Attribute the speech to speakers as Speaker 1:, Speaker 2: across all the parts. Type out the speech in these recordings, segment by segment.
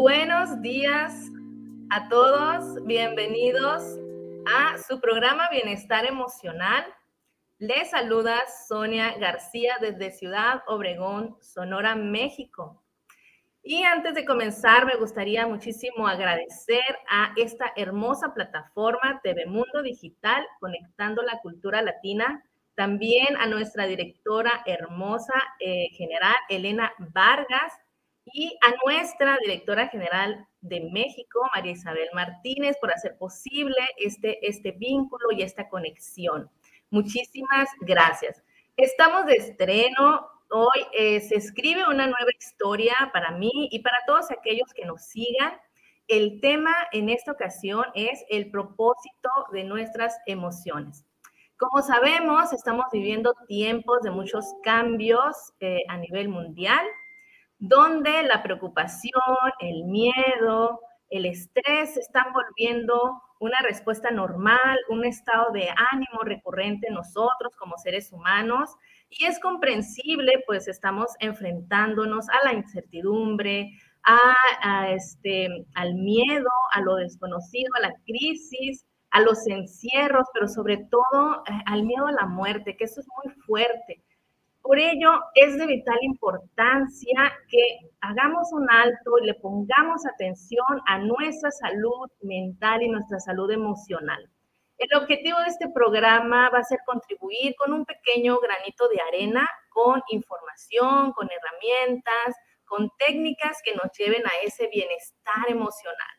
Speaker 1: Buenos días a todos, bienvenidos a su programa Bienestar Emocional. Les saluda Sonia García desde Ciudad Obregón, Sonora, México. Y antes de comenzar, me gustaría muchísimo agradecer a esta hermosa plataforma TV Mundo Digital, conectando la cultura latina. También a nuestra directora hermosa eh, general, Elena Vargas, y a nuestra directora general de México, María Isabel Martínez, por hacer posible este, este vínculo y esta conexión. Muchísimas gracias. Estamos de estreno. Hoy eh, se escribe una nueva historia para mí y para todos aquellos que nos sigan. El tema en esta ocasión es el propósito de nuestras emociones. Como sabemos, estamos viviendo tiempos de muchos cambios eh, a nivel mundial donde la preocupación, el miedo, el estrés están volviendo una respuesta normal, un estado de ánimo recurrente en nosotros como seres humanos. Y es comprensible, pues estamos enfrentándonos a la incertidumbre, a, este, al miedo, a lo desconocido, a la crisis, a los encierros, pero sobre todo eh, al miedo a la muerte, que eso es muy fuerte. Por ello, es de vital importancia que hagamos un alto y le pongamos atención a nuestra salud mental y nuestra salud emocional. El objetivo de este programa va a ser contribuir con un pequeño granito de arena, con información, con herramientas, con técnicas que nos lleven a ese bienestar emocional.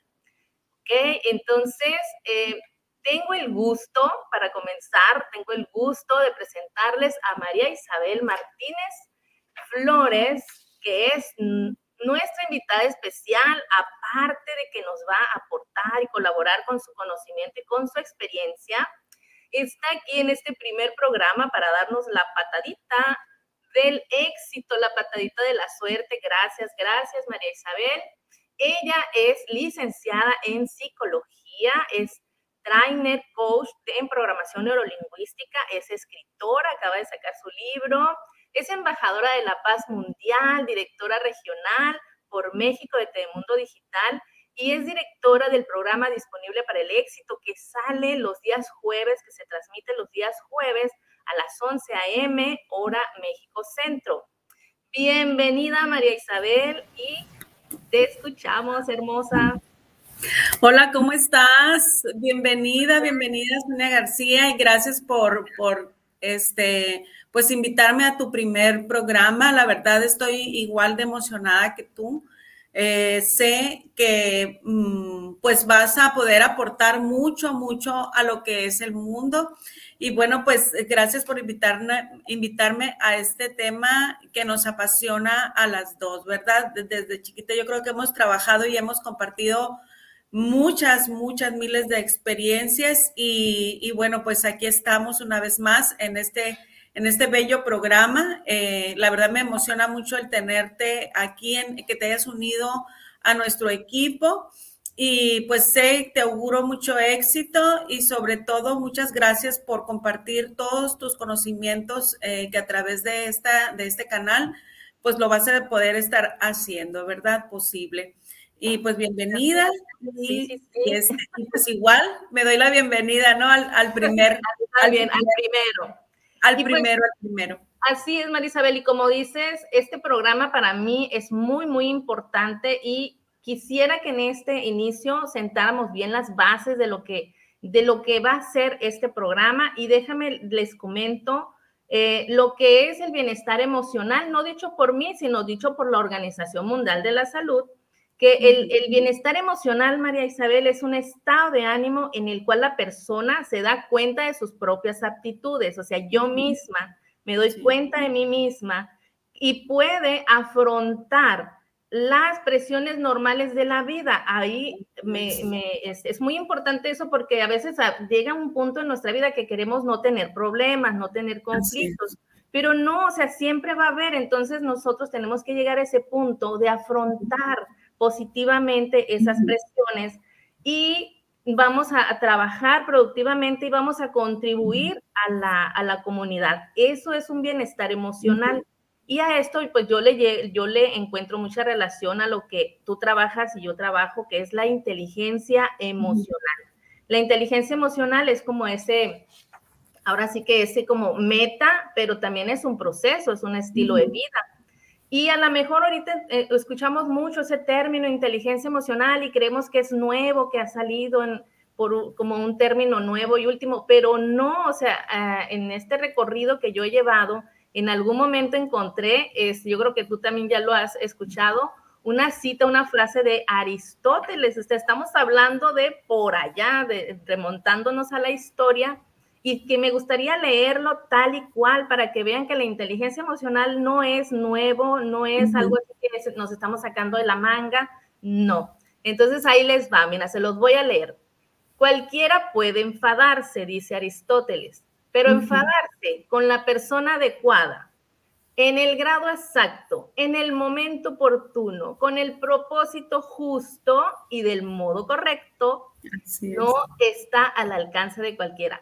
Speaker 1: ¿Ok? Entonces, eh, tengo el gusto, para comenzar, tengo el gusto de presentarles a María Isabel Martínez Flores, que es nuestra invitada especial, aparte de que nos va a aportar y colaborar con su conocimiento y con su experiencia, está aquí en este primer programa para darnos la patadita del éxito, la patadita de la suerte. Gracias, gracias María Isabel. Ella es licenciada en psicología, es trainer, coach en programación neurolingüística, es escritora, acaba de sacar su libro, es embajadora de la paz mundial, directora regional por México de Telemundo Digital y es directora del programa Disponible para el Éxito que sale los días jueves, que se transmite los días jueves a las 11 a.m. hora México Centro. Bienvenida María Isabel y te escuchamos, hermosa.
Speaker 2: Hola, ¿cómo estás? Bienvenida, bienvenida, Sonia García, y gracias por, por este, pues invitarme a tu primer programa. La verdad estoy igual de emocionada que tú. Eh, sé que mm, pues vas a poder aportar mucho, mucho a lo que es el mundo. Y bueno, pues gracias por invitarme, invitarme a este tema que nos apasiona a las dos, ¿verdad? Desde chiquita yo creo que hemos trabajado y hemos compartido muchas, muchas miles de experiencias y, bueno, pues aquí estamos una vez más en este, en este bello programa. Eh, la verdad me emociona mucho el tenerte aquí, en, que te hayas unido a nuestro equipo y pues sé, te auguro mucho éxito y sobre todo muchas gracias por compartir todos tus conocimientos eh, que a través de, esta, de este canal pues lo vas a poder estar haciendo, ¿verdad? Posible. Y pues bienvenida. Y, este, pues igual me doy la bienvenida, ¿no? Al, primer.
Speaker 1: al, bien, al primero.
Speaker 2: Al pues primero, al primero.
Speaker 1: Así es, Marisabel. Y como dices, este programa para mí es muy, muy importante y quisiera que en este inicio sentáramos bien las bases de lo que, de lo que va a ser este programa. Y déjame, les comento eh, lo que es el bienestar emocional, no dicho por mí, sino dicho por la Organización Mundial de la Salud que el, bienestar emocional, María Isabel, es un estado de ánimo en el cual la persona se da cuenta de sus propias aptitudes, o sea, yo misma me doy cuenta de mí misma y puede afrontar las presiones normales de la vida. Ahí es, muy importante eso porque a veces llega un punto en nuestra vida que queremos no tener problemas, no tener conflictos, pero no, o sea, siempre va a haber, entonces nosotros tenemos que llegar a ese punto de afrontar positivamente esas presiones y vamos a, trabajar productivamente y vamos a contribuir a la, comunidad. Eso es un bienestar emocional. Y a esto, pues yo le, yo le encuentro mucha relación a lo que tú trabajas y yo trabajo, que es la inteligencia emocional. La inteligencia emocional es como ese, ahora sí que ese como meta, pero también es un proceso, es un estilo de vida. Y a lo mejor ahorita eh, escuchamos mucho ese término inteligencia emocional y creemos que es nuevo, que ha salido en, por, como un término nuevo y último, pero no, o sea, ah, en este recorrido que yo he llevado, en algún momento encontré, es, yo creo que tú también ya lo has escuchado, una cita, una frase de Aristóteles. estamos hablando de por allá, de, remontándonos a la historia y que me gustaría leerlo tal y cual para que vean que la inteligencia emocional no es nuevo, no es algo que nos estamos sacando de la manga, no. Entonces ahí les va, mira, se los voy a leer. Cualquiera puede enfadarse, dice Aristóteles, pero enfadarse con la persona adecuada, en el grado exacto, en el momento oportuno, con el propósito justo y del modo correcto, no está al alcance de cualquiera.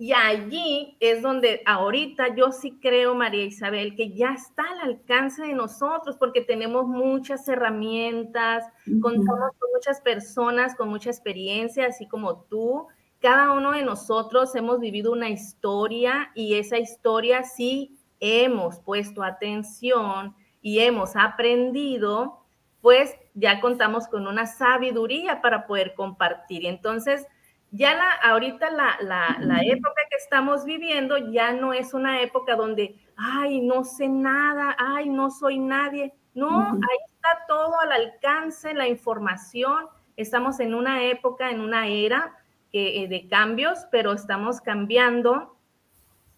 Speaker 1: Y allí es donde ahorita yo sí creo, María Isabel, que ya está al alcance de nosotros porque tenemos muchas herramientas, contamos con muchas personas con mucha experiencia, así como tú, cada uno de nosotros hemos vivido una historia y esa historia sí hemos puesto atención y hemos aprendido, pues ya contamos con una sabiduría para poder compartir. Entonces, ya la, ahorita la, la, época que estamos viviendo ya no es una época donde, ay, no sé nada, ay, no soy nadie. No, ahí está todo al alcance, la información. Estamos en una época, en una era eh, de cambios, pero estamos cambiando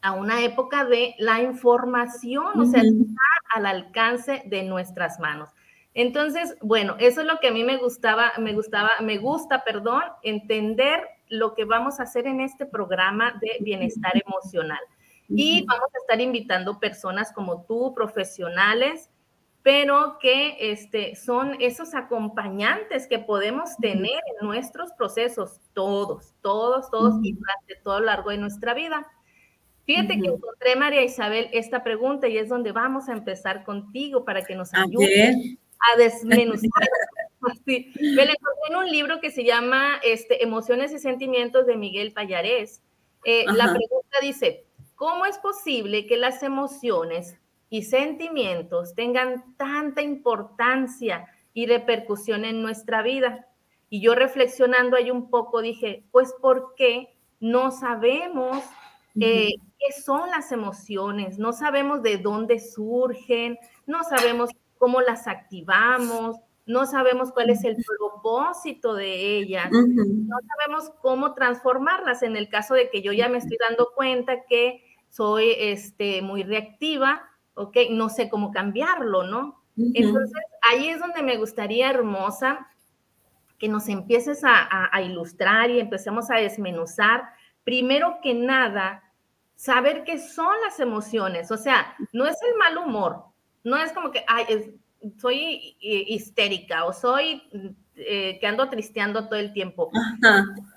Speaker 1: a una época de la información, o sea, está al alcance de nuestras manos. Entonces, bueno, eso es lo que a mí me gustaba, me gustaba, me gusta, perdón, entender lo que vamos a hacer en este programa de bienestar emocional. Y vamos a estar invitando personas como tú, profesionales, pero que este, son esos acompañantes que podemos tener en nuestros procesos, todos, todos, todos, y durante todo lo largo de nuestra vida. Fíjate que encontré, María Isabel, esta pregunta y es donde vamos a empezar contigo para que nos ayude a desmenuzar. Sí. Me encontré en un libro que se llama este, Emociones y Sentimientos de Miguel Payarés. Eh, la pregunta dice, ¿cómo es posible que las emociones y sentimientos tengan tanta importancia y repercusión en nuestra vida. Y yo reflexionando ahí un poco dije, pues ¿por qué no sabemos eh, qué son las emociones? No sabemos de dónde surgen, no sabemos cómo las activamos, no sabemos cuál es el propósito de ellas, no sabemos cómo transformarlas. En el caso de que yo ya me estoy dando cuenta que soy este, muy reactiva, ¿ok? No sé cómo cambiarlo, ¿no? Entonces, ahí es donde me gustaría, hermosa, que nos empieces a, ilustrar y empecemos a desmenuzar, primero que nada, saber qué son las emociones, o sea, no es el mal humor, no es como que, ay, soy histérica o soy eh, que ando tristeando todo el tiempo.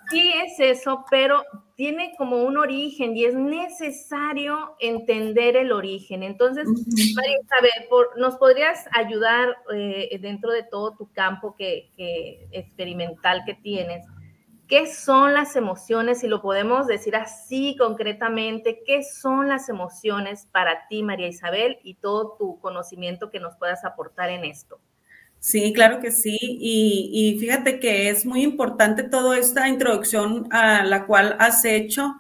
Speaker 1: Sí es eso, pero tiene como un origen y es necesario entender el origen. Entonces, María Isabel, ¿nos podrías ayudar eh, dentro de todo tu campo que, experimental que tienes? ¿Qué son las emociones? Si lo podemos decir así concretamente, ¿qué son las emociones para ti, María Isabel, y todo tu conocimiento que nos puedas aportar en esto?
Speaker 2: Sí, claro que sí. Y, fíjate que es muy importante toda esta introducción a la cual has hecho,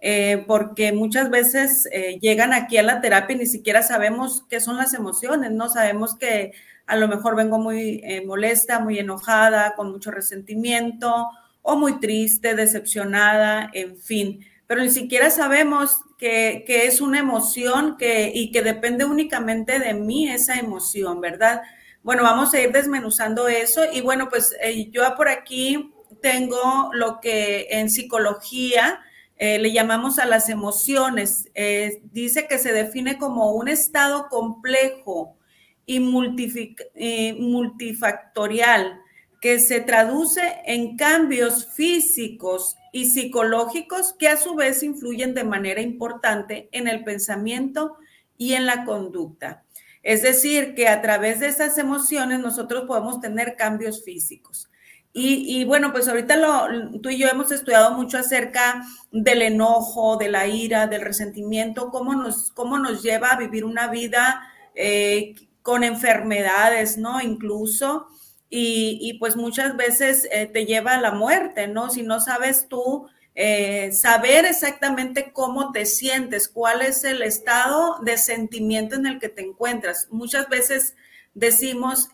Speaker 2: eh, porque muchas veces eh, llegan aquí a la terapia y ni siquiera sabemos qué son las emociones, no sabemos que a lo mejor vengo muy eh, molesta, muy enojada, con mucho resentimiento o muy triste, decepcionada, en fin. Pero ni siquiera sabemos que, que es una emoción que, y que depende únicamente de mí esa emoción, ¿verdad? Bueno, vamos a ir desmenuzando eso y bueno, pues eh, yo por aquí tengo lo que en psicología eh, le llamamos a las emociones. Eh, dice que se define como un estado complejo y multifactorial que se traduce en cambios físicos y psicológicos que a su vez influyen de manera importante en el pensamiento y en la conducta. Es decir, que a través de esas emociones nosotros podemos tener cambios físicos. Y, bueno, pues ahorita lo, tú y yo hemos estudiado mucho acerca del enojo, de la ira, del resentimiento, cómo nos, cómo nos lleva a vivir una vida eh, con enfermedades, ¿no? Incluso. Y, pues muchas veces eh, te lleva a la muerte, ¿no? Si no sabes tú eh, saber exactamente cómo te sientes, cuál es el estado de sentimiento en el que te encuentras. Muchas veces decimos,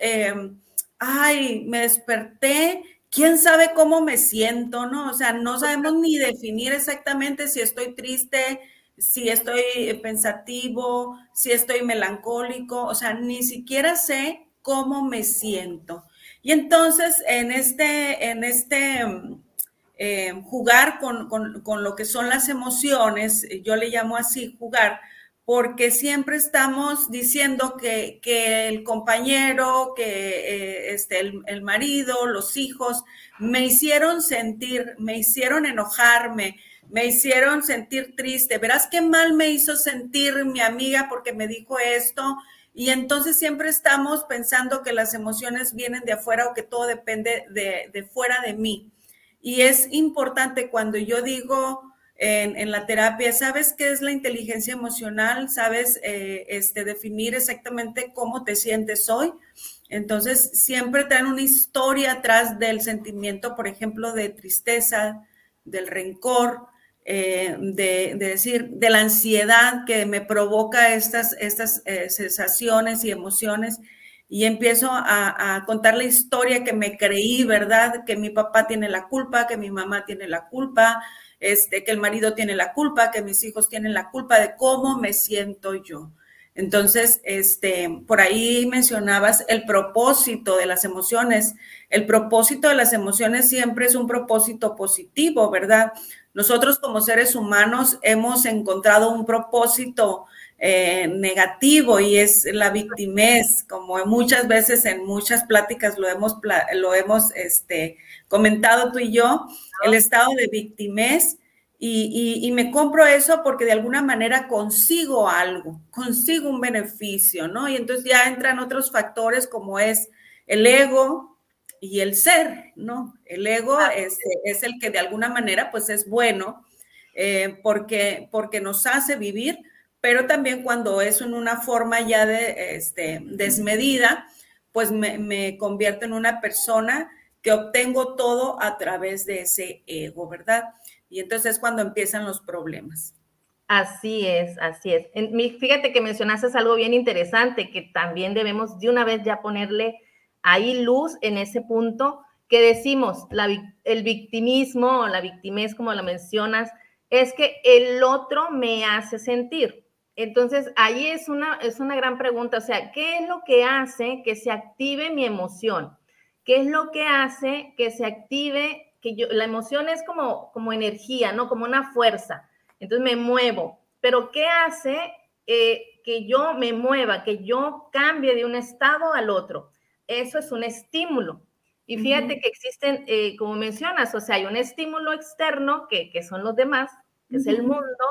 Speaker 2: ay, me desperté quién sabe cómo me siento, ¿no? O sea, no sabemos ni definir exactamente si estoy triste, si estoy pensativo, si estoy melancólico, o sea, ni siquiera sé cómo me siento. Y entonces, en este, en este eh, jugar con, con, lo que son las emociones, yo le llamo así jugar, porque siempre estamos diciendo que, el compañero, que eh, este, el, marido, los hijos, me hicieron sentir, me hicieron enojarme, me hicieron sentir triste. Verás qué mal me hizo sentir mi amiga porque me dijo esto. Y entonces siempre estamos pensando que las emociones vienen de afuera o que todo depende de, de fuera de mí. Y es importante cuando yo digo, en, la terapia, sabes qué es la inteligencia emocional, sabes eh, este, definir exactamente cómo te sientes hoy. Entonces, siempre traen una historia atrás del sentimiento, por ejemplo, de tristeza, del rencor, eh, de, decir, de la ansiedad que me provoca estas, estas eh, sensaciones y emociones. Y empiezo a, a, contar la historia que me creí, ¿verdad? Que mi papá tiene la culpa, que mi mamá tiene la culpa, este, que el marido tiene la culpa, que mis hijos tienen la culpa de cómo me siento yo. Entonces, este, por ahí mencionabas el propósito de las emociones. El propósito de las emociones siempre es un propósito positivo, ¿verdad? Nosotros como seres humanos hemos encontrado un propósito eh, negativo y es la victimez, como muchas veces en muchas pláticas lo hemos, lo hemos este, comentado tú y yo, el estado de victimez. Y, me compro eso porque de alguna manera consigo algo, consigo un beneficio, ¿no? Y entonces ya entran otros factores como es el ego y el ser, ¿no? El ego es, es el que de alguna manera pues es bueno eh, porque, porque nos hace vivir, pero también cuando es en una forma ya de, este, desmedida, pues me, me convierto en una persona que obtengo todo a través de ese ego, ¿verdad? Y entonces es cuando empiezan los problemas.
Speaker 1: Así es, así es. Fíjate que mencionaste algo bien interesante, que también debemos de una vez ya ponerle ahí luz en ese punto que decimos, el victimismo o la victimez, como la mencionas, es que el otro me hace sentir. Entonces, ahí es una, es una gran pregunta, o sea, ¿qué es lo que hace que se active mi emoción? ¿Qué es lo que hace que se active, que yo, la emoción es como, como energía, ¿no? Como una fuerza. Entonces me muevo, pero ¿qué hace eh, que yo me mueva, que yo cambie de un estado al otro? Eso es un estímulo. Y fíjate que existen, eh, como mencionas, o sea, hay un estímulo externo, que, que son los demás, que es el mundo,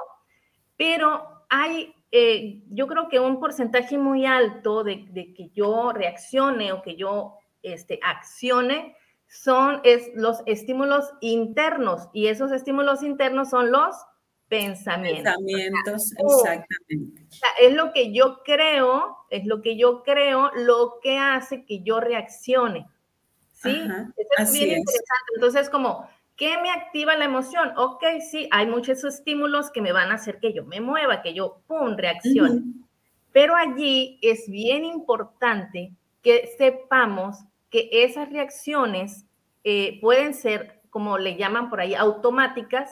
Speaker 1: pero hay, eh, yo creo que un porcentaje muy alto de, que yo reaccione o que yo este, accione son es, los estímulos internos y esos estímulos internos son los pensamientos.
Speaker 2: Pensamientos, exactamente.
Speaker 1: es lo que yo creo, es lo que yo creo, lo que hace que yo reaccione. ¿Sí? es bien interesante. Entonces, como ¿Qué me activa la emoción? Ok, sí, hay muchos estímulos que me van a hacer que yo me mueva, que yo, ¡pum!, reaccione. Pero allí es bien importante que sepamos que esas reacciones eh, pueden ser, como le llaman por ahí, automáticas,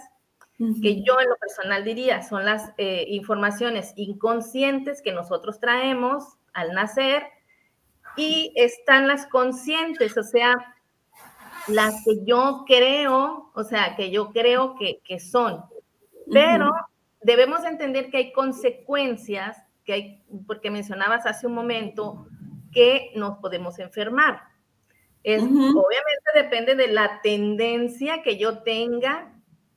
Speaker 1: que yo en lo personal diría son las eh, informaciones inconscientes que nosotros traemos al nacer y están las conscientes, o sea, las que yo creo, o sea, que yo creo que, son. Pero debemos entender que hay consecuencias, que hay, porque mencionabas hace un momento que nos podemos enfermar. Es, Obviamente depende de la tendencia que yo tenga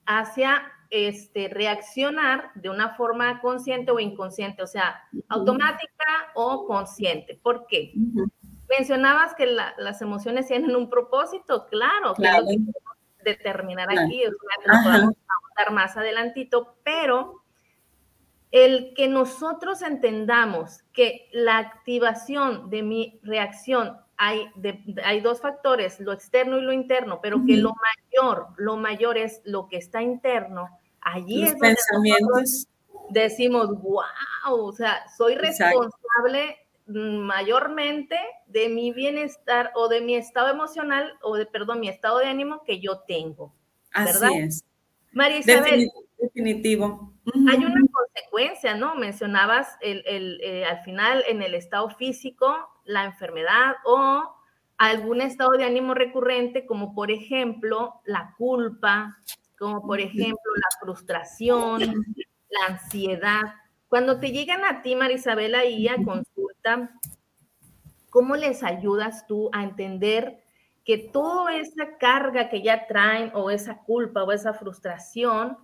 Speaker 1: hacia este, reaccionar de una forma consciente o inconsciente, o sea, automática o consciente. ¿Por qué? Mencionabas que las emociones tienen un propósito, claro, claro. que determinar aquí, o sea, lo podemos dar más adelantito, pero el que nosotros entendamos que la activación de mi reacción hay, hay dos factores, lo externo y lo interno, pero que lo mayor, lo mayor es lo que está interno. Allí es donde decimos, wow, o sea, soy responsable mayormente de mi bienestar o de mi estado emocional o de, perdón, mi estado de ánimo que yo tengo. ¿verdad?
Speaker 2: Así es.
Speaker 1: María Isabel.
Speaker 2: Definitivo.
Speaker 1: Hay una consecuencia, ¿no? Mencionabas el, el, eh, al final en el estado físico, la enfermedad o algún estado de ánimo recurrente, como por ejemplo la culpa, como por ejemplo la frustración, la ansiedad. Cuando te llegan a ti, Marisabela, y a consulta, ¿cómo les ayudas tú a entender que toda esa carga que ya traen o esa culpa o esa frustración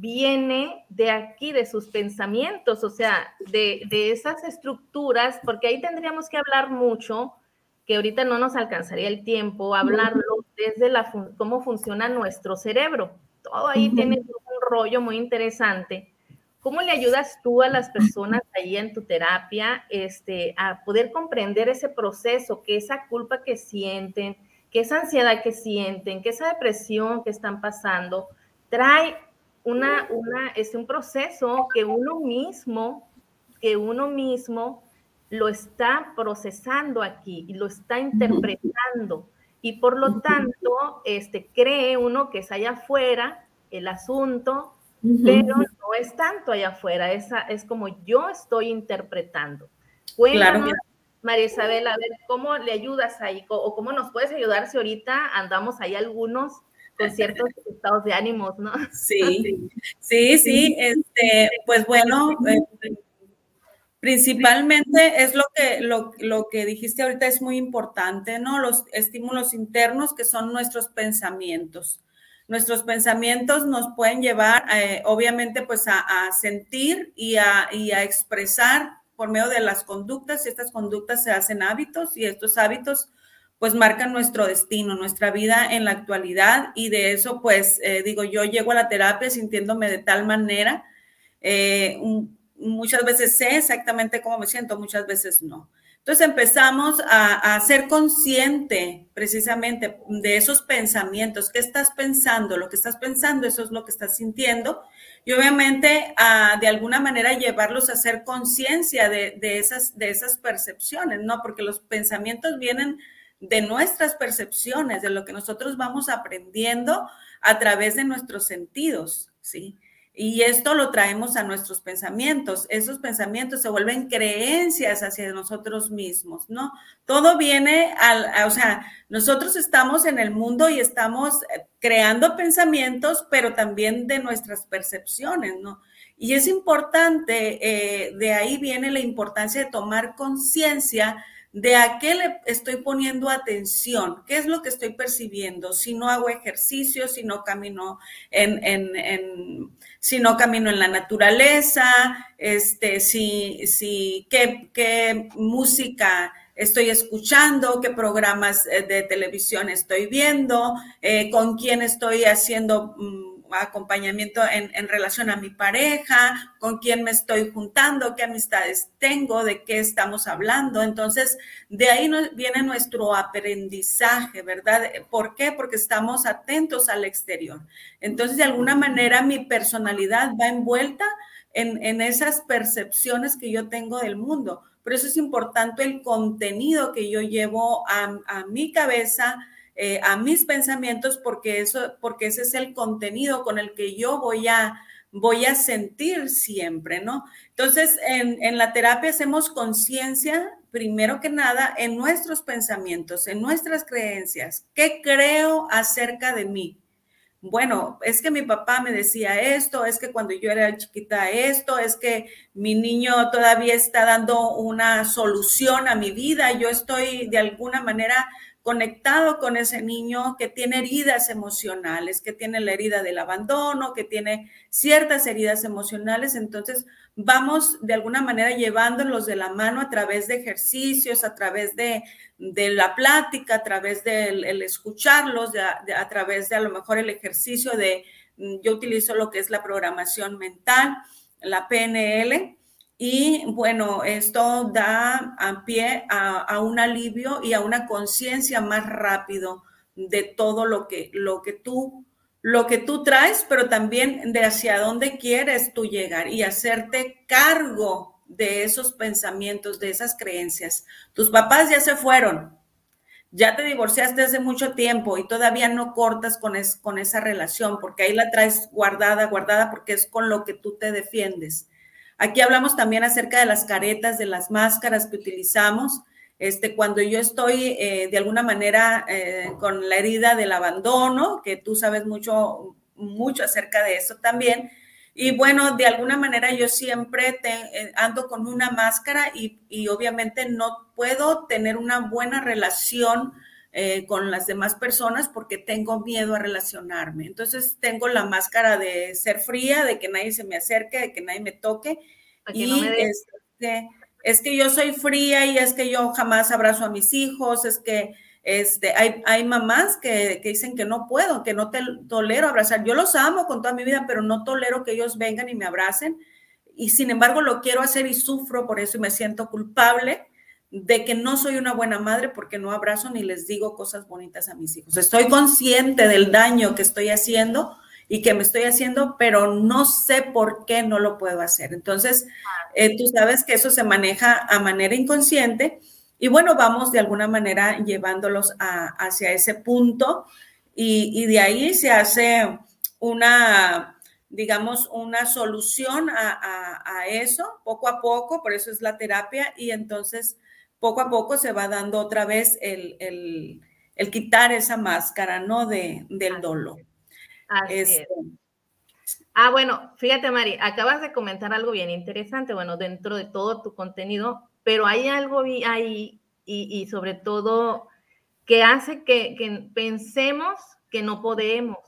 Speaker 1: viene de aquí, de sus pensamientos, o sea, de, esas estructuras, porque ahí tendríamos que hablar mucho, que ahorita no nos alcanzaría el tiempo, hablarlo desde la cómo funciona nuestro cerebro. Todo ahí tiene un rollo muy interesante. ¿Cómo le ayudas tú a las personas ahí en tu terapia este, a poder comprender ese proceso, que esa culpa que sienten, que esa ansiedad que sienten, que esa depresión que están pasando, trae una, una, es un proceso que uno mismo, que uno mismo lo está procesando aquí y lo está interpretando. Y por lo tanto, este, cree uno que es allá afuera el asunto, pero no es tanto allá afuera, es, es como yo estoy interpretando. Cuéntanos, María Isabel, a ver, ¿cómo le ayudas ahí? O cómo nos puedes ayudar si ahorita andamos ahí algunos con ciertos estados de ánimos, ¿no?
Speaker 2: Sí, sí, sí, este, pues bueno, eh, principalmente es lo que, lo, lo, que dijiste ahorita es muy importante, ¿no? Los estímulos internos que son nuestros pensamientos. Nuestros pensamientos nos pueden llevar, eh, obviamente, pues a, a sentir y a, y a expresar por medio de las conductas y estas conductas se hacen hábitos y estos hábitos pues marcan nuestro destino, nuestra vida en la actualidad y de eso pues eh, digo, yo llego a la terapia sintiéndome de tal manera, eh, muchas veces sé exactamente cómo me siento, muchas veces no. Entonces empezamos a, ser consciente precisamente de esos pensamientos, qué estás pensando, lo que estás pensando, eso es lo que estás sintiendo y obviamente de alguna manera llevarlos a hacer conciencia de, de, esas, de esas percepciones, ¿no? Porque los pensamientos vienen de nuestras percepciones, de lo que nosotros vamos aprendiendo a través de nuestros sentidos, ¿sí? Y esto lo traemos a nuestros pensamientos. Esos pensamientos se vuelven creencias hacia nosotros mismos, ¿no? Todo viene al, o sea, nosotros estamos en el mundo y estamos eh, creando pensamientos, pero también de nuestras percepciones, ¿no? Y es importante, eh, de ahí viene la importancia de tomar conciencia de a qué le estoy poniendo atención, qué es lo que estoy percibiendo, si no hago ejercicio, si no camino en, si no camino en la naturaleza, este, si, si qué, qué música estoy escuchando, qué programas eh, de televisión estoy viendo, eh, con quién estoy haciendo mm, acompañamiento en, relación a mi pareja, con quién me estoy juntando, qué amistades tengo, de qué estamos hablando. Entonces, de ahí viene nuestro aprendizaje, ¿verdad? ¿Por qué? Porque estamos atentos al exterior. Entonces, de alguna manera, mi personalidad va envuelta en, esas percepciones que yo tengo del mundo. Por eso es importante el contenido que yo llevo a, mi cabeza, eh, a mis pensamientos porque eso, porque ese es el contenido con el que yo voy a, voy a sentir siempre, ¿no? Entonces, en, en la terapia hacemos conciencia, primero que nada, en nuestros pensamientos, en nuestras creencias. ¿Qué creo acerca de mí? Bueno, es que mi papá me decía esto, es que cuando yo era chiquita esto, es que mi niño todavía está dando una solución a mi vida, yo estoy de alguna manera conectado con ese niño que tiene heridas emocionales, que tiene la herida del abandono, que tiene ciertas heridas emocionales. Entonces, vamos de alguna manera llevándolos de la mano a través de ejercicios, a través de, la plática, a través del escucharlos, a través de a lo mejor el ejercicio de, yo utilizo lo que es la programación mental, la PNL y bueno, esto da a pie a, un alivio y a una conciencia más rápido de todo lo que, lo que tú lo que tú traes, pero también de hacia dónde quieres tú llegar y hacerte cargo de esos pensamientos, de esas creencias. Tus papás ya se fueron, ya te divorciaste hace mucho tiempo y todavía no cortas con, con esa relación, porque ahí la traes guardada, guardada, porque es con lo que tú te defiendes. Aquí hablamos también acerca de las caretas, de las máscaras que utilizamos. Este, cuando yo estoy eh, de alguna manera eh, con la herida del abandono, que tú sabes mucho, mucho acerca de eso también. Y bueno, de alguna manera yo siempre eh, ando con una máscara y, y, obviamente no puedo tener una buena relación con las demás personas porque tengo miedo a relacionarme. Entonces tengo la máscara de ser fría, de que nadie se me acerque, de que nadie me toque. y este, es que yo soy fría y es que yo jamás abrazo a mis hijos, es que este, hay, hay mamás que, dicen que no puedo, que no te tolero abrazar. Yo los amo con toda mi vida, pero no tolero que ellos vengan y me abracen. Y sin embargo lo quiero hacer y sufro por eso y me siento culpable de que no soy una buena madre porque no abrazo ni les digo cosas bonitas a mis hijos. Estoy consciente del daño que estoy haciendo y que me estoy haciendo, pero no sé por qué no lo puedo hacer. Entonces, eh, tú sabes que eso se maneja a manera inconsciente y bueno, vamos de alguna manera llevándolos hacia ese punto y, de ahí se hace una, digamos, una solución a, eso poco a poco, por eso es la terapia y entonces poco a poco se va dando otra vez el, quitar esa máscara, ¿no? De, del dolor.
Speaker 1: Este, ah, bueno, fíjate, Mari, acabas de comentar algo bien interesante, bueno, dentro de todo tu contenido, pero hay algo ahí y, sobre todo que hace que, pensemos que no podemos,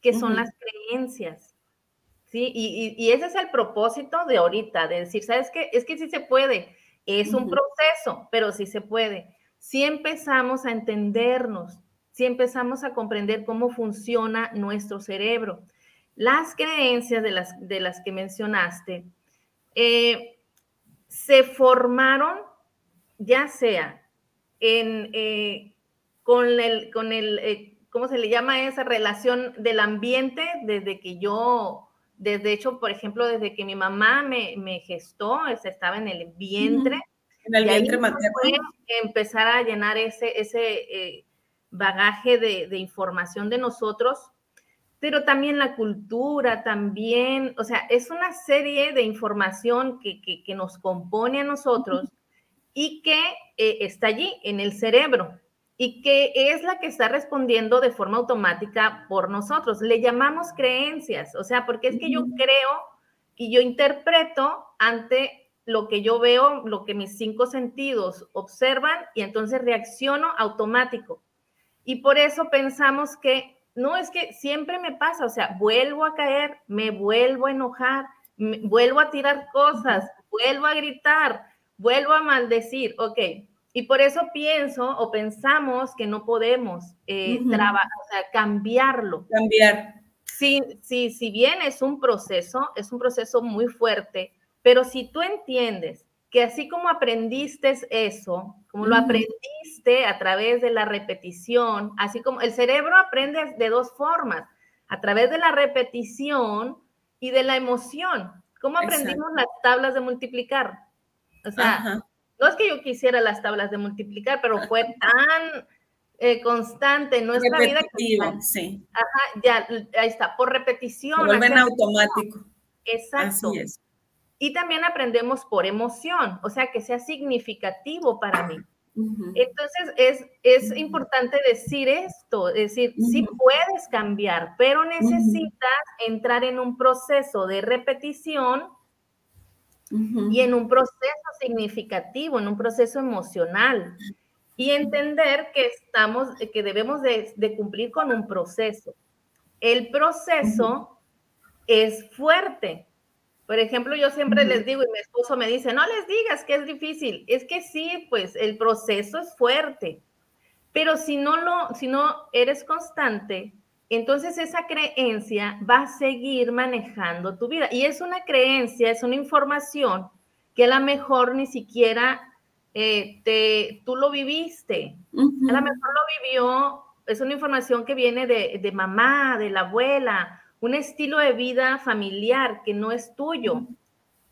Speaker 1: que son las creencias. ¿sí? Y, ese es el propósito de ahorita, de decir, ¿sabes qué? Es que sí se puede, es un proceso, pero sí se puede. Si empezamos a entendernos, si empezamos a comprender cómo funciona nuestro cerebro. Las creencias de las, de las que mencionaste eh, se formaron ya sea en, eh, con el, con el eh, ¿cómo se le llama esa relación del ambiente desde que yo, desde hecho, por ejemplo, desde que mi mamá me, me gestó, estaba en el vientre.
Speaker 2: En el vientre materno.
Speaker 1: Empezar a llenar ese, ese bagaje de, información de nosotros, pero también la cultura, también, o sea, es una serie de información que, nos compone a nosotros y que eh, está allí en el cerebro y que es la que está respondiendo de forma automática por nosotros. Le llamamos creencias, o sea, porque es que yo creo y yo interpreto ante lo que yo veo, lo que mis cinco sentidos observan y entonces reacciono automático. Y por eso pensamos que no es que siempre me pasa, o sea, vuelvo a caer, me vuelvo a enojar, vuelvo a tirar cosas, vuelvo a gritar, vuelvo a maldecir, ok. Y por eso pienso o pensamos que no podemos eh, trabajar, o sea, cambiarlo.
Speaker 2: Cambiar.
Speaker 1: Sí, sí, si bien es un proceso, es un proceso muy fuerte, pero si tú entiendes que así como aprendiste eso, como lo aprendiste a través de la repetición, así como el cerebro aprende de dos formas, a través de la repetición y de la emoción. ¿Cómo aprendimos las tablas de multiplicar? O sea, no es que yo quisiera las tablas de multiplicar, pero fue tan eh, constante en nuestra vida.
Speaker 2: sí.
Speaker 1: Ajá, ya, ahí está, por repetición.
Speaker 2: Vuelven automático.
Speaker 1: Exacto. Así es y también aprendemos por emoción, o sea, que sea significativo para mí. Entonces, es, es importante decir esto, es decir, sí puedes cambiar, pero necesitas entrar en un proceso de repetición y en un proceso significativo, en un proceso emocional. y entender que estamos, que debemos de, cumplir con un proceso. El proceso es fuerte. Por ejemplo, yo siempre les digo, y mi esposo me dice, no les digas que es difícil. Es que sí, pues el proceso es fuerte. Pero si no lo, si no eres constante, entonces esa creencia va a seguir manejando tu vida. Y es una creencia, es una información que a lo mejor ni siquiera eh, te, tú lo viviste. A lo mejor lo vivió, es una información que viene de, de, mamá, de la abuela, un estilo de vida familiar que no es tuyo.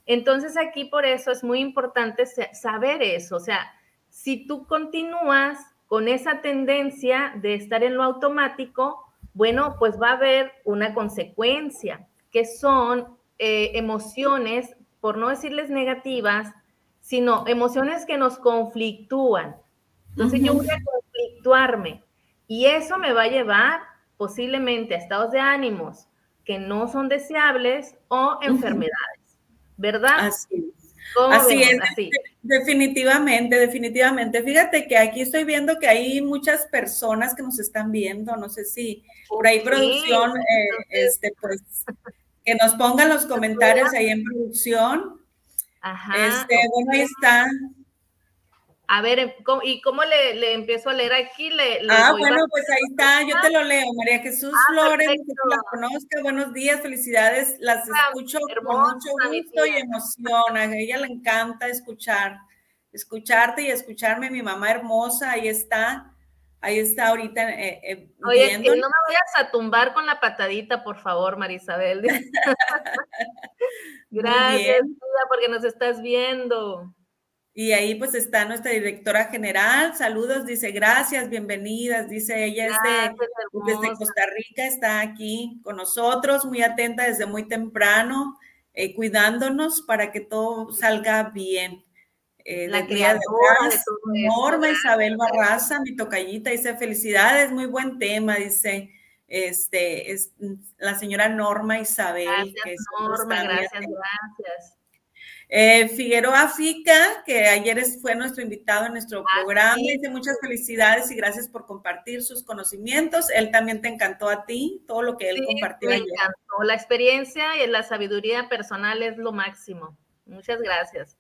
Speaker 1: Entonces aquí por eso es muy importante saber eso. O sea, si tú continúas con esa tendencia de estar en lo automático, bueno, pues va a haber una consecuencia, que son eh, emociones, por no decirles negativas, sino emociones que nos conflictúan. Entonces yo voy a conflictuarme y eso me va a llevar posiblemente a estados de ánimos que no son deseables o enfermedades, ¿verdad?
Speaker 2: Así Así es, definitivamente, definitivamente. Fíjate que aquí estoy viendo que hay muchas personas que nos están viendo, no sé si por ahí producción, eh, este, pues, que nos pongan los comentarios ahí en producción. Ajá. Este, bueno, ahí está.
Speaker 1: A ver, em, ¿y cómo le, empiezo a leer aquí? Le,
Speaker 2: ah, bueno, pues ahí está, yo te lo leo. María Jesús ah, Flores, que la conozca, buenos días, felicidades, las ah, escucho con mucho gusto y emoción. A ella le encanta escuchar, escucharte y escucharme, mi mamá hermosa, ahí está, ahí está ahorita. Eh,
Speaker 1: eh, Oye, no me vayas a tumbar con la patadita, por favor, Marisabel. Gracias, porque nos estás viendo.
Speaker 2: Y ahí pues está nuestra directora general. Saludos, dice gracias, bienvenidas. Dice ella es desde Costa Rica, está aquí con nosotros, muy atenta desde muy temprano, eh, cuidándonos para que todo salga bien.
Speaker 1: Eh, la creadora de,
Speaker 2: Norma Isabel Barraza, mi tocallita, dice felicidades, muy buen tema, dice este, es la señora Norma Isabel.
Speaker 1: Gracias, Norma, gracias, gracias.
Speaker 2: Eh, Figueroa Fica, que ayer fue nuestro invitado en nuestro ah, programa, dice muchas felicidades y gracias por compartir sus conocimientos. Él también te encantó a ti, todo lo que él compartió.
Speaker 1: Me encantó. La experiencia y la sabiduría personal es lo máximo. Muchas gracias.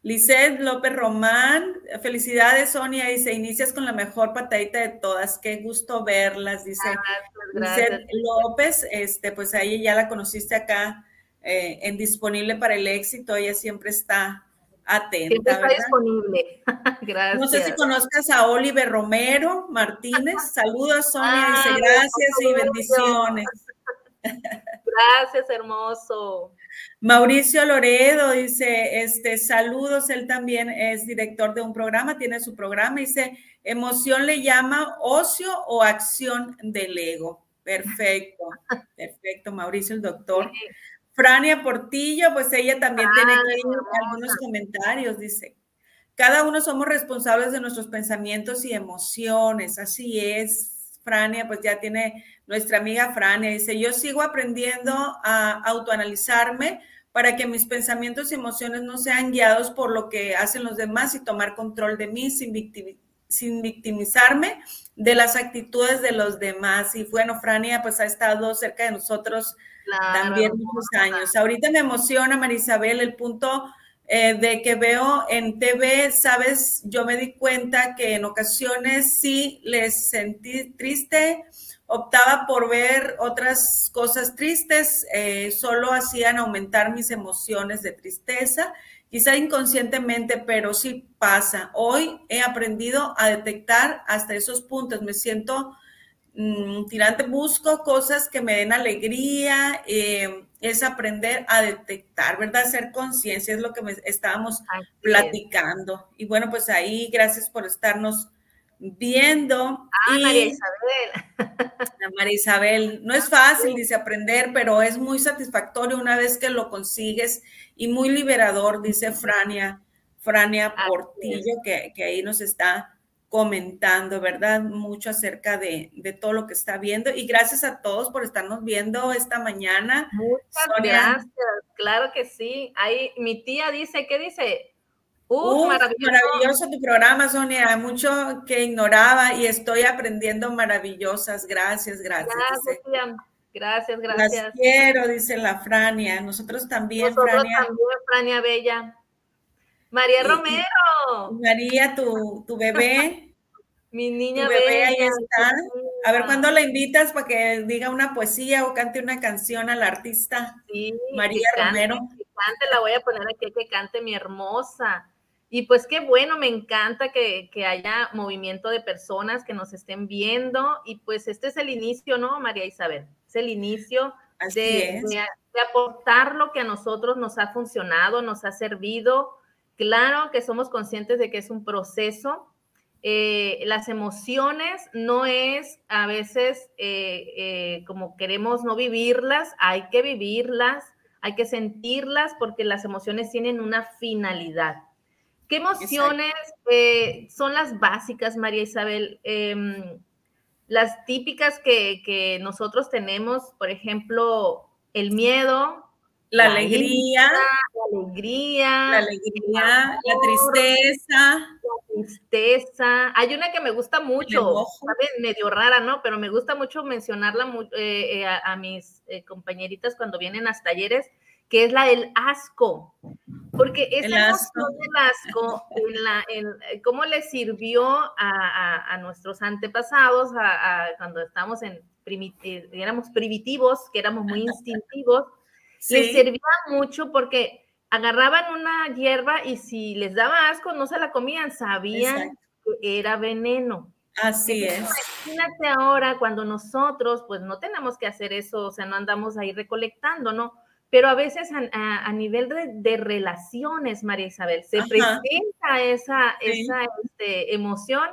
Speaker 2: Lizeth López Román, felicidades Sonia, dice, inicias con la mejor patadita de todas, qué gusto verlas, dice gracias, López, este, pues ahí ya la conociste acá eh, en disponible para el éxito, ella siempre está atenta.
Speaker 1: Siempre está disponible. gracias.
Speaker 2: No sé si conozcas a Oliver Romero Martínez. Saludos, Sonia. dice ah, gracias y bendiciones.
Speaker 1: Gracias, hermoso.
Speaker 2: Mauricio Loredo dice, este, saludos, él también es director de un programa, tiene su programa, dice, emoción le llama ocio o acción del ego. Perfecto, perfecto, Mauricio, el doctor. Frania Portillo, pues ella también tiene ah, aquí algunos comentarios, dice. Cada uno somos responsables de nuestros pensamientos y emociones, así es. Frania, pues ya tiene nuestra amiga Frania, dice, yo sigo aprendiendo a autoanalizarme para que mis pensamientos y emociones no sean guiados por lo que hacen los demás y tomar control de mí sin, sin victimizarme de las actitudes de los demás. Y bueno, Frania pues ha estado cerca de nosotros también muchos años. Ahorita me emociona, Marisabel, el punto eh, de que veo en TV, sabes, yo me di cuenta que en ocasiones sí les sentí triste, optaba por ver otras cosas tristes, eh, solo hacían aumentar mis emociones de tristeza, quizá inconscientemente, pero sí pasa. Hoy he aprendido a detectar hasta esos puntos, me siento Mm, tirante, busco cosas que me den alegría, eh, es aprender a detectar, ¿verdad? Hacer conciencia, es lo que estábamos platicando. Y bueno, pues ahí, gracias por estarnos viendo.
Speaker 1: Ah, María Isabel.
Speaker 2: María Isabel, no es fácil, dice, aprender, pero es muy satisfactorio una vez que lo consigues y muy liberador, dice Frania, Frania Portillo, que, que ahí nos está comentando, ¿verdad? Mucho acerca de, todo lo que está viendo. Y gracias a todos por estarnos viendo esta mañana.
Speaker 1: Muchas gracias, claro que sí. Ahí mi tía dice, ¿qué dice?
Speaker 2: Uf, maravilloso. maravilloso. tu programa, Sonia. Mucho que ignoraba y estoy aprendiendo maravillosas. Gracias, gracias.
Speaker 1: Gracias, gracias, gracias.
Speaker 2: Las quiero, dice la Frania. Nosotros también,
Speaker 1: Nosotros Frania. también, Frania Bella. María Romero.
Speaker 2: María, tu, tu bebé.
Speaker 1: Mi niña
Speaker 2: bebé ahí está. A ver cuándo la invitas para que diga una poesía o cante una canción al artista.
Speaker 1: Sí, María Romero. que cante, la voy a poner aquí que cante mi hermosa. Y pues qué bueno, me encanta que, haya movimiento de personas que nos estén viendo. Y pues este es el inicio, ¿no, María Isabel? Es el inicio de, de, aportar lo que a nosotros nos ha funcionado, nos ha servido. Claro que somos conscientes de que es un proceso, eh, las emociones no es a veces eh, eh, como queremos no vivirlas, hay que vivirlas, hay que sentirlas porque las emociones tienen una finalidad. ¿Qué emociones son las básicas, María Isabel? Em, las típicas que, que nosotros tenemos, por ejemplo, el miedo,
Speaker 2: la, alegría,
Speaker 1: la alegría,
Speaker 2: la alegría, la tristeza,
Speaker 1: la tristeza. Hay una que me gusta mucho, medio rara, ¿no? Pero me gusta mucho mencionarla eh, eh, a, mis eh, compañeritas cuando vienen a talleres, que es la del asco. Porque esa emoción del asco, en la, en, cómo le sirvió a, a nuestros antepasados, cuando estábamos en éramos primitivos, que éramos muy instintivos, les servía mucho porque agarraban una hierba y si les daba asco no se la comían, sabían que era veneno.
Speaker 2: Así es.
Speaker 1: Imagínate ahora cuando nosotros, pues no tenemos que hacer eso, o sea, no andamos ahí recolectando, ¿no? Pero a veces a, nivel de, relaciones, María Isabel, se presenta esa, esa este, emoción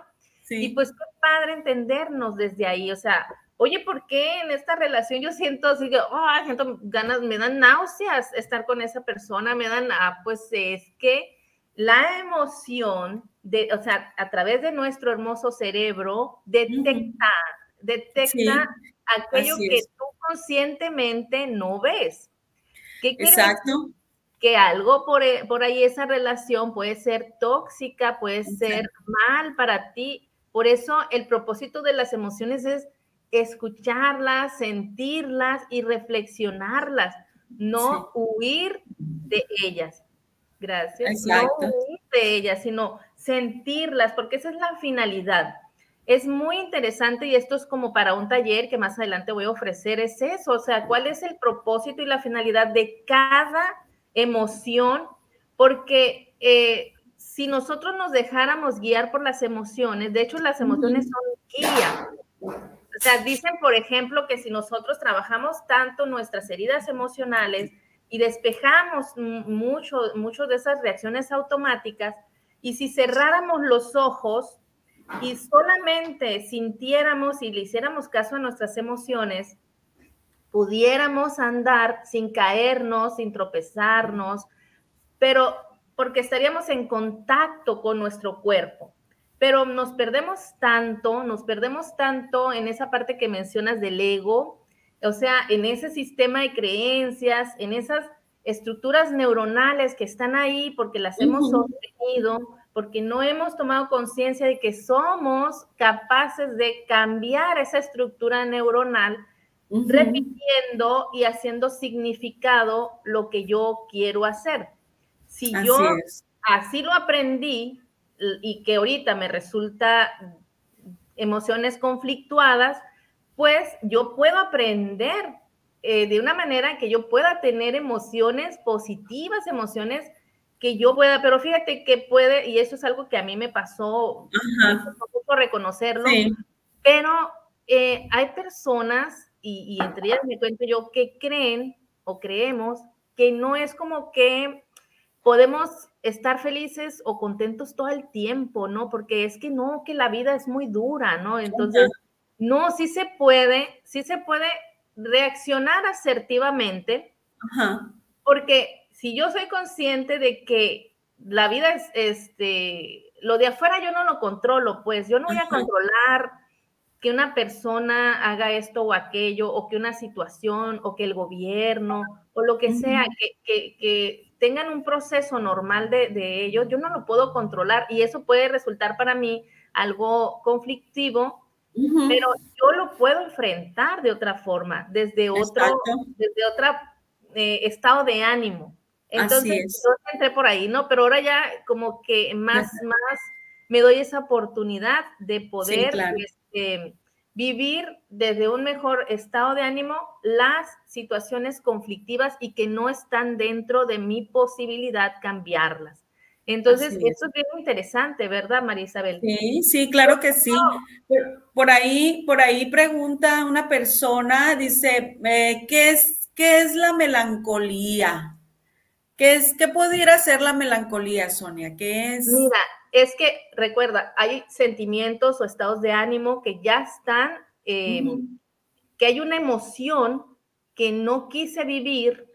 Speaker 1: y pues qué padre entendernos desde ahí, o sea, oye, ¿por qué en esta relación yo siento así que, oh, siento ganas, me dan náuseas estar con esa persona, me dan, ah, pues es que la emoción, de, o sea, a través de nuestro hermoso cerebro, detecta, detecta aquello que tú conscientemente no ves.
Speaker 2: ¿Qué Exacto.
Speaker 1: Que algo por, e, por, ahí, esa relación puede ser tóxica, puede ser mal para ti. Por eso el propósito de las emociones es escucharlas, sentirlas y reflexionarlas, no huir de ellas. Gracias. No huir de ellas, sino sentirlas, porque esa es la finalidad. Es muy interesante y esto es como para un taller que más adelante voy a ofrecer, es eso, o sea, cuál es el propósito y la finalidad de cada emoción, porque eh, si nosotros nos dejáramos guiar por las emociones, de hecho las emociones son guía, o sea, dicen, por ejemplo, que si nosotros trabajamos tanto nuestras heridas emocionales y despejamos mucho, mucho de esas reacciones automáticas, y si cerráramos los ojos y solamente sintiéramos y le hiciéramos caso a nuestras emociones, pudiéramos andar sin caernos, sin tropezarnos, pero porque estaríamos en contacto con nuestro cuerpo pero nos perdemos tanto, nos perdemos tanto en esa parte que mencionas del ego, o sea, en ese sistema de creencias, en esas estructuras neuronales que están ahí porque las hemos sostenido, porque no hemos tomado conciencia de que somos capaces de cambiar esa estructura neuronal, repitiendo y haciendo significado lo que yo quiero hacer. Si yo así lo aprendí, y que ahorita me resulta emociones conflictuadas, pues yo puedo aprender eh, de una manera que yo pueda tener emociones positivas, emociones que yo pueda, pero fíjate que puede, y eso es algo que a mí me pasó, un poco reconocerlo, pero eh, hay personas, y, y entre ellas me cuento yo, que creen o creemos que no es como que podemos estar felices o contentos todo el tiempo, ¿no? Porque es que no, que la vida es muy dura, ¿no? Entonces, no, sí se puede, sí se puede reaccionar asertivamente, porque si yo soy consciente de que la vida es, este, lo de afuera yo no lo controlo, pues yo no voy a controlar que una persona haga esto o aquello, o que una situación, o que el gobierno, o lo que sea, que, que tengan un proceso normal de, de ellos, yo no lo puedo controlar y eso puede resultar para mí algo conflictivo, pero yo lo puedo enfrentar de otra forma, desde otro, desde otra eh, estado de ánimo. Entonces, yo entré por ahí, ¿no? Pero ahora ya como que más, más me doy esa oportunidad de poder este, vivir desde un mejor estado de ánimo las situaciones conflictivas y que no están dentro de mi posibilidad cambiarlas. Entonces, eso es bien interesante, ¿verdad, María Isabel?
Speaker 2: Sí, sí, claro que sí. Por, ahí, por ahí pregunta una persona, dice, eh, ¿qué, es, ¿qué es la melancolía? ¿Qué, es, ¿Qué pudiera ser la melancolía, Sonia? ¿Qué es?
Speaker 1: Mira, es que recuerda, hay sentimientos o estados de ánimo que ya están, em, que hay una emoción que no quise vivir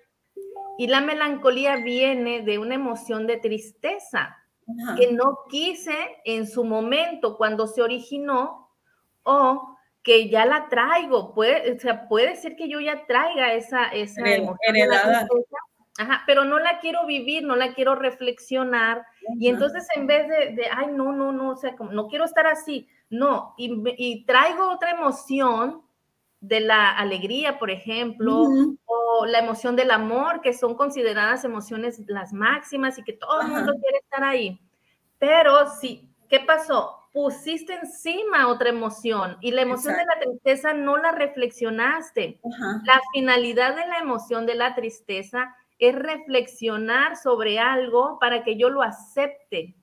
Speaker 1: y la melancolía viene de una emoción de tristeza que no quise en su momento cuando se originó o que ya la traigo. Puede, o sea, puede ser que yo ya traiga esa, esa emoción. Heredada. Ajá, pero no la quiero vivir, no la quiero reflexionar. Y entonces en vez de, de, ay, no, no, no, o sea, como, no quiero estar así, no, y, y traigo otra emoción de la alegría, por ejemplo, o la emoción del amor, que son consideradas emociones las máximas y que todo el mundo quiere estar ahí. Pero sí, ¿qué pasó? Pusiste encima otra emoción y la emoción de la tristeza no la reflexionaste. La finalidad de la emoción de la tristeza es reflexionar sobre algo para que yo lo acepte.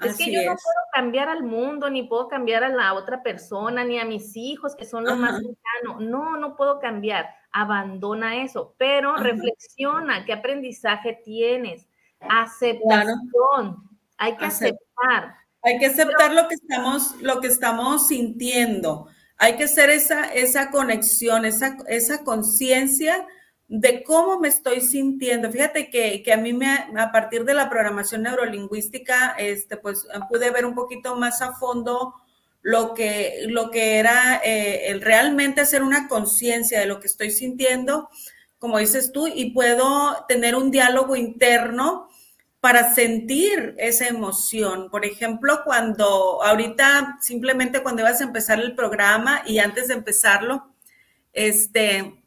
Speaker 1: Es que yo no puedo cambiar al mundo, ni puedo cambiar a la otra persona, ni a mis hijos, que son lo más cercano. No, no puedo cambiar. Abandona eso, pero reflexiona qué aprendizaje tienes. Aceptación. Hay que aceptar.
Speaker 2: Hay que aceptar lo que estamos, lo que estamos sintiendo. Hay que hacer esa, esa conexión, esa, esa conciencia de cómo me estoy sintiendo. Fíjate que, a mí me, a partir de la programación neurolingüística, este, pues pude ver un poquito más a fondo lo que, lo que era eh, el realmente hacer una conciencia de lo que estoy sintiendo, como dices tú, y puedo tener un diálogo interno para sentir esa emoción. Por ejemplo, cuando ahorita simplemente cuando ibas a empezar el programa y antes de empezarlo, este,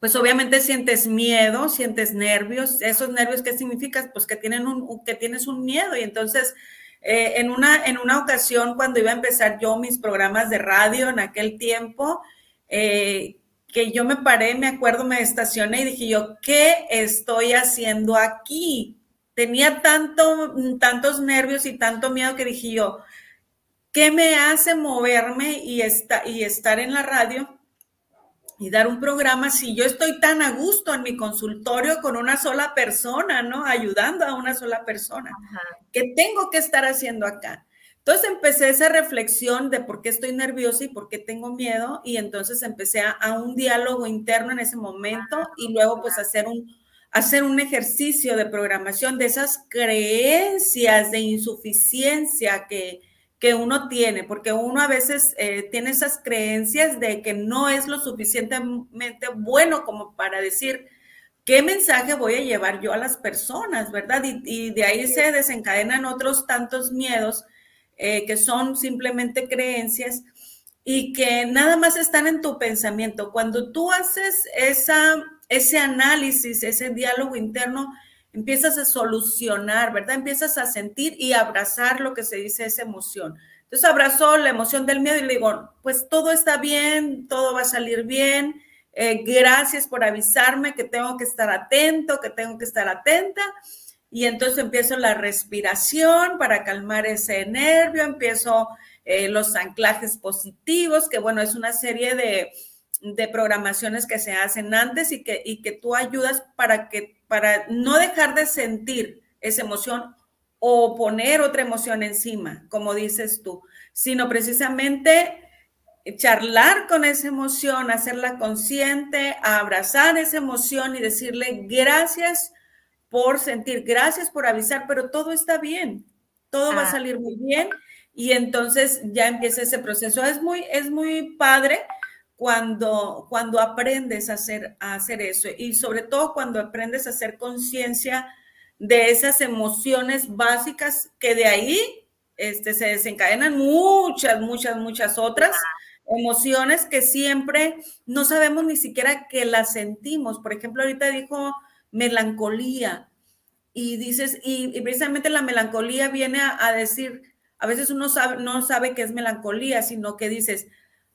Speaker 2: pues obviamente sientes miedo, sientes nervios. Esos nervios, ¿qué significa? Pues que, tienen un, que tienes un miedo. Y entonces, eh, en, una, en una ocasión, cuando iba a empezar yo mis programas de radio en aquel tiempo, eh, que yo me paré, me acuerdo, me estacioné y dije yo, ¿qué estoy haciendo aquí? Tenía tanto, tantos nervios y tanto miedo que dije yo, ¿qué me hace moverme y, y estar en la radio? Y dar un programa si yo estoy tan a gusto en mi consultorio con una sola persona, ¿no? Ayudando a una sola persona. ¿Qué tengo que estar haciendo acá? Entonces empecé esa reflexión de por qué estoy nerviosa y por qué tengo miedo y entonces empecé a, un diálogo interno en ese momento y luego pues hacer un, hacer un ejercicio de programación de esas creencias de insuficiencia que, que uno tiene, porque uno a veces eh, tiene esas creencias de que no es lo suficientemente bueno como para decir qué mensaje voy a llevar yo a las personas, ¿verdad? Y, de ahí se desencadenan otros tantos miedos eh, que son simplemente creencias y que nada más están en tu pensamiento. Cuando tú haces esa, ese análisis, ese diálogo interno, empiezas a solucionar, ¿verdad? Empiezas a sentir y abrazar lo que se dice esa emoción. Entonces abrazó la emoción del miedo y le digo, pues todo está bien, todo va a salir bien, eh, gracias por avisarme que tengo que estar atento, que tengo que estar atenta. Y entonces empiezo la respiración para calmar ese nervio, empiezo eh, los anclajes positivos, que bueno, es una serie de, de programaciones que se hacen antes y que, y que tú ayudas para que para no dejar de sentir esa emoción o poner otra emoción encima, como dices tú, sino precisamente charlar con esa emoción, hacerla consciente, abrazar esa emoción y decirle gracias por sentir, gracias por avisar, pero todo está bien, todo va a ah. salir muy bien y entonces ya empieza ese proceso. Es muy, es muy padre cuando, cuando aprendes a hacer, a hacer eso y sobre todo cuando aprendes a hacer conciencia de esas emociones básicas que de ahí este, se desencadenan muchas, muchas, muchas otras emociones que siempre no sabemos ni siquiera que las sentimos. Por ejemplo, ahorita dijo melancolía y dices, y, precisamente la melancolía viene a, decir, a veces uno sabe, no sabe qué es melancolía, sino que dices,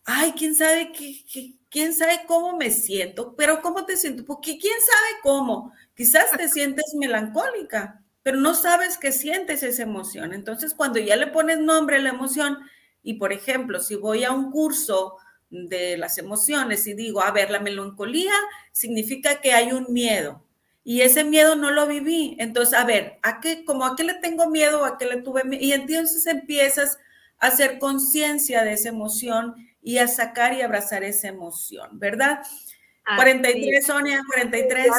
Speaker 2: ay, quién sabe qué, quién sabe cómo me siento, pero cómo te siento, porque quién sabe cómo. Quizás te sientes melancólica, pero no sabes que sientes esa emoción. Entonces, cuando ya le pones nombre a la emoción, y por ejemplo, si voy a un curso de las emociones y digo, a ver, la melancolía significa que hay un miedo y ese miedo no lo viví. Entonces, a ver, ¿a qué, como a qué le tengo miedo, a qué le tuve miedo? Y entonces empiezas a hacer conciencia de esa emoción y a sacar y abrazar esa emoción, ¿verdad? 43, Sonia, 43.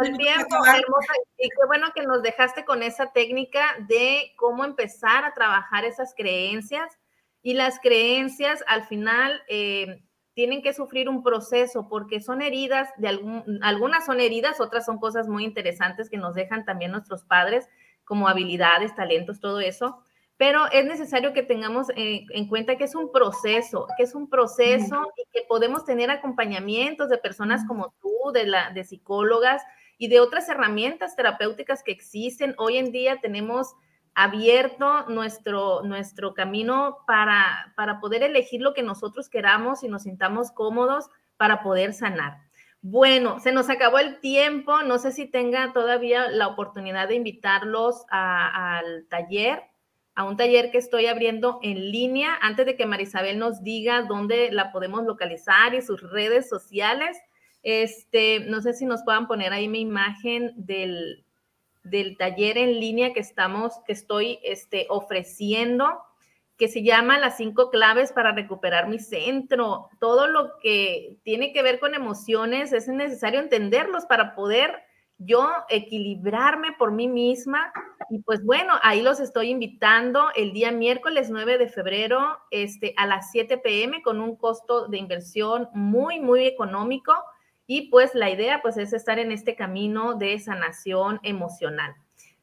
Speaker 1: El tiempo, hermosa. Y qué bueno que nos dejaste con esa técnica de cómo empezar a trabajar esas creencias y las creencias al final eh, tienen que sufrir un proceso porque son heridas, de algunas son heridas, otras son cosas muy interesantes que nos dejan también nuestros padres, como habilidades, talentos, todo eso. Pero es necesario que tengamos eh, en cuenta que es un proceso, que es un proceso y que podemos tener acompañamientos de personas como tú, de, la, de psicólogas y de otras herramientas terapéuticas que existen. Hoy en día tenemos abierto nuestro, nuestro camino para, para poder elegir lo que nosotros queramos y nos sintamos cómodos para poder sanar. Bueno, se nos acabó el tiempo. No sé si tenga todavía la oportunidad de invitarlos al taller, a un taller que estoy abriendo en línea. Antes de que Marisabel nos diga dónde la podemos localizar y sus redes sociales, este, no sé si nos puedan poner ahí mi imagen del, del taller en línea que estamos, que estoy este, ofreciendo, que se llama Las cinco claves para recuperar mi centro. Todo lo que tiene que ver con emociones es necesario entenderlos para poder yo equilibrarme por mí misma. Y pues bueno, ahí los estoy invitando el día miércoles 9 de febrero este, a las 7 pm con un costo de inversión muy, muy económico y pues la idea pues es estar en este camino de sanación emocional.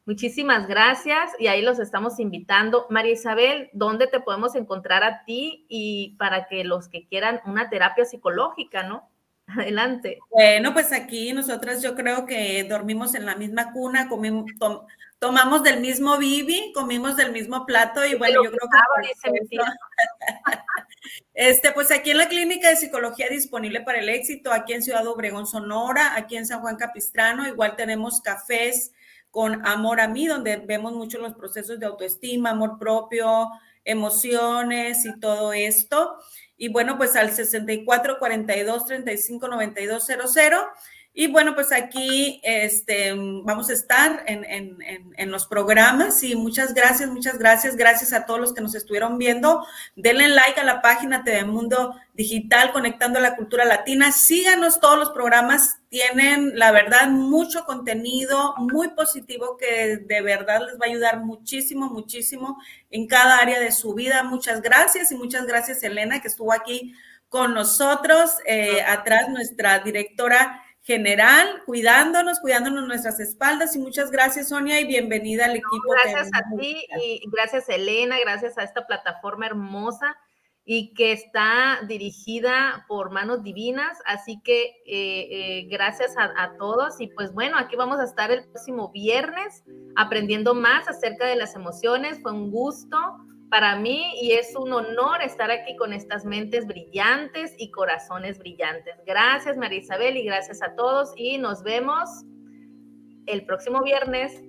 Speaker 1: Muchísimas gracias y ahí los estamos invitando. María Isabel, ¿dónde te podemos encontrar a ti y para que los que quieran una terapia psicológica, ¿no? Adelante.
Speaker 2: Bueno, pues aquí nosotras yo creo que dormimos en la misma cuna, comimos, tomamos del mismo bibi, comimos del mismo plato y bueno, yo creo que... Este, pues aquí en la clínica de psicología disponible para el éxito, aquí en Ciudad Obregón, Sonora, aquí en San Juan Capistrano, igual tenemos cafés con Amor a mí, donde vemos mucho los procesos de autoestima, amor propio, emociones y todo esto. Y bueno, pues al 64 42 35 92 00 y bueno, pues aquí este, vamos a estar en, en, los programas y muchas gracias, muchas gracias, gracias a todos los que nos estuvieron viendo. Denle like a la página TV Mundo Digital Conectando a la Cultura Latina. Síganos todos los programas, tienen la verdad mucho contenido muy positivo que de verdad les va a ayudar muchísimo, muchísimo en cada área de su vida. Muchas gracias y muchas gracias Elena que estuvo aquí con nosotros. Eh, atrás nuestra directora general, cuidándonos, cuidándonos nuestras espaldas. Y muchas gracias, Sonia, y bienvenida al equipo.
Speaker 1: Gracias a ti y gracias, Elena, gracias a esta plataforma hermosa y que está dirigida por manos divinas. Así que eh, eh, gracias a, a, todos. Y pues bueno, aquí vamos a estar el próximo viernes aprendiendo más acerca de las emociones. Fue un gusto para mí y es un honor estar aquí con estas mentes brillantes y corazones brillantes. Gracias María Isabel y gracias a todos y nos vemos el próximo viernes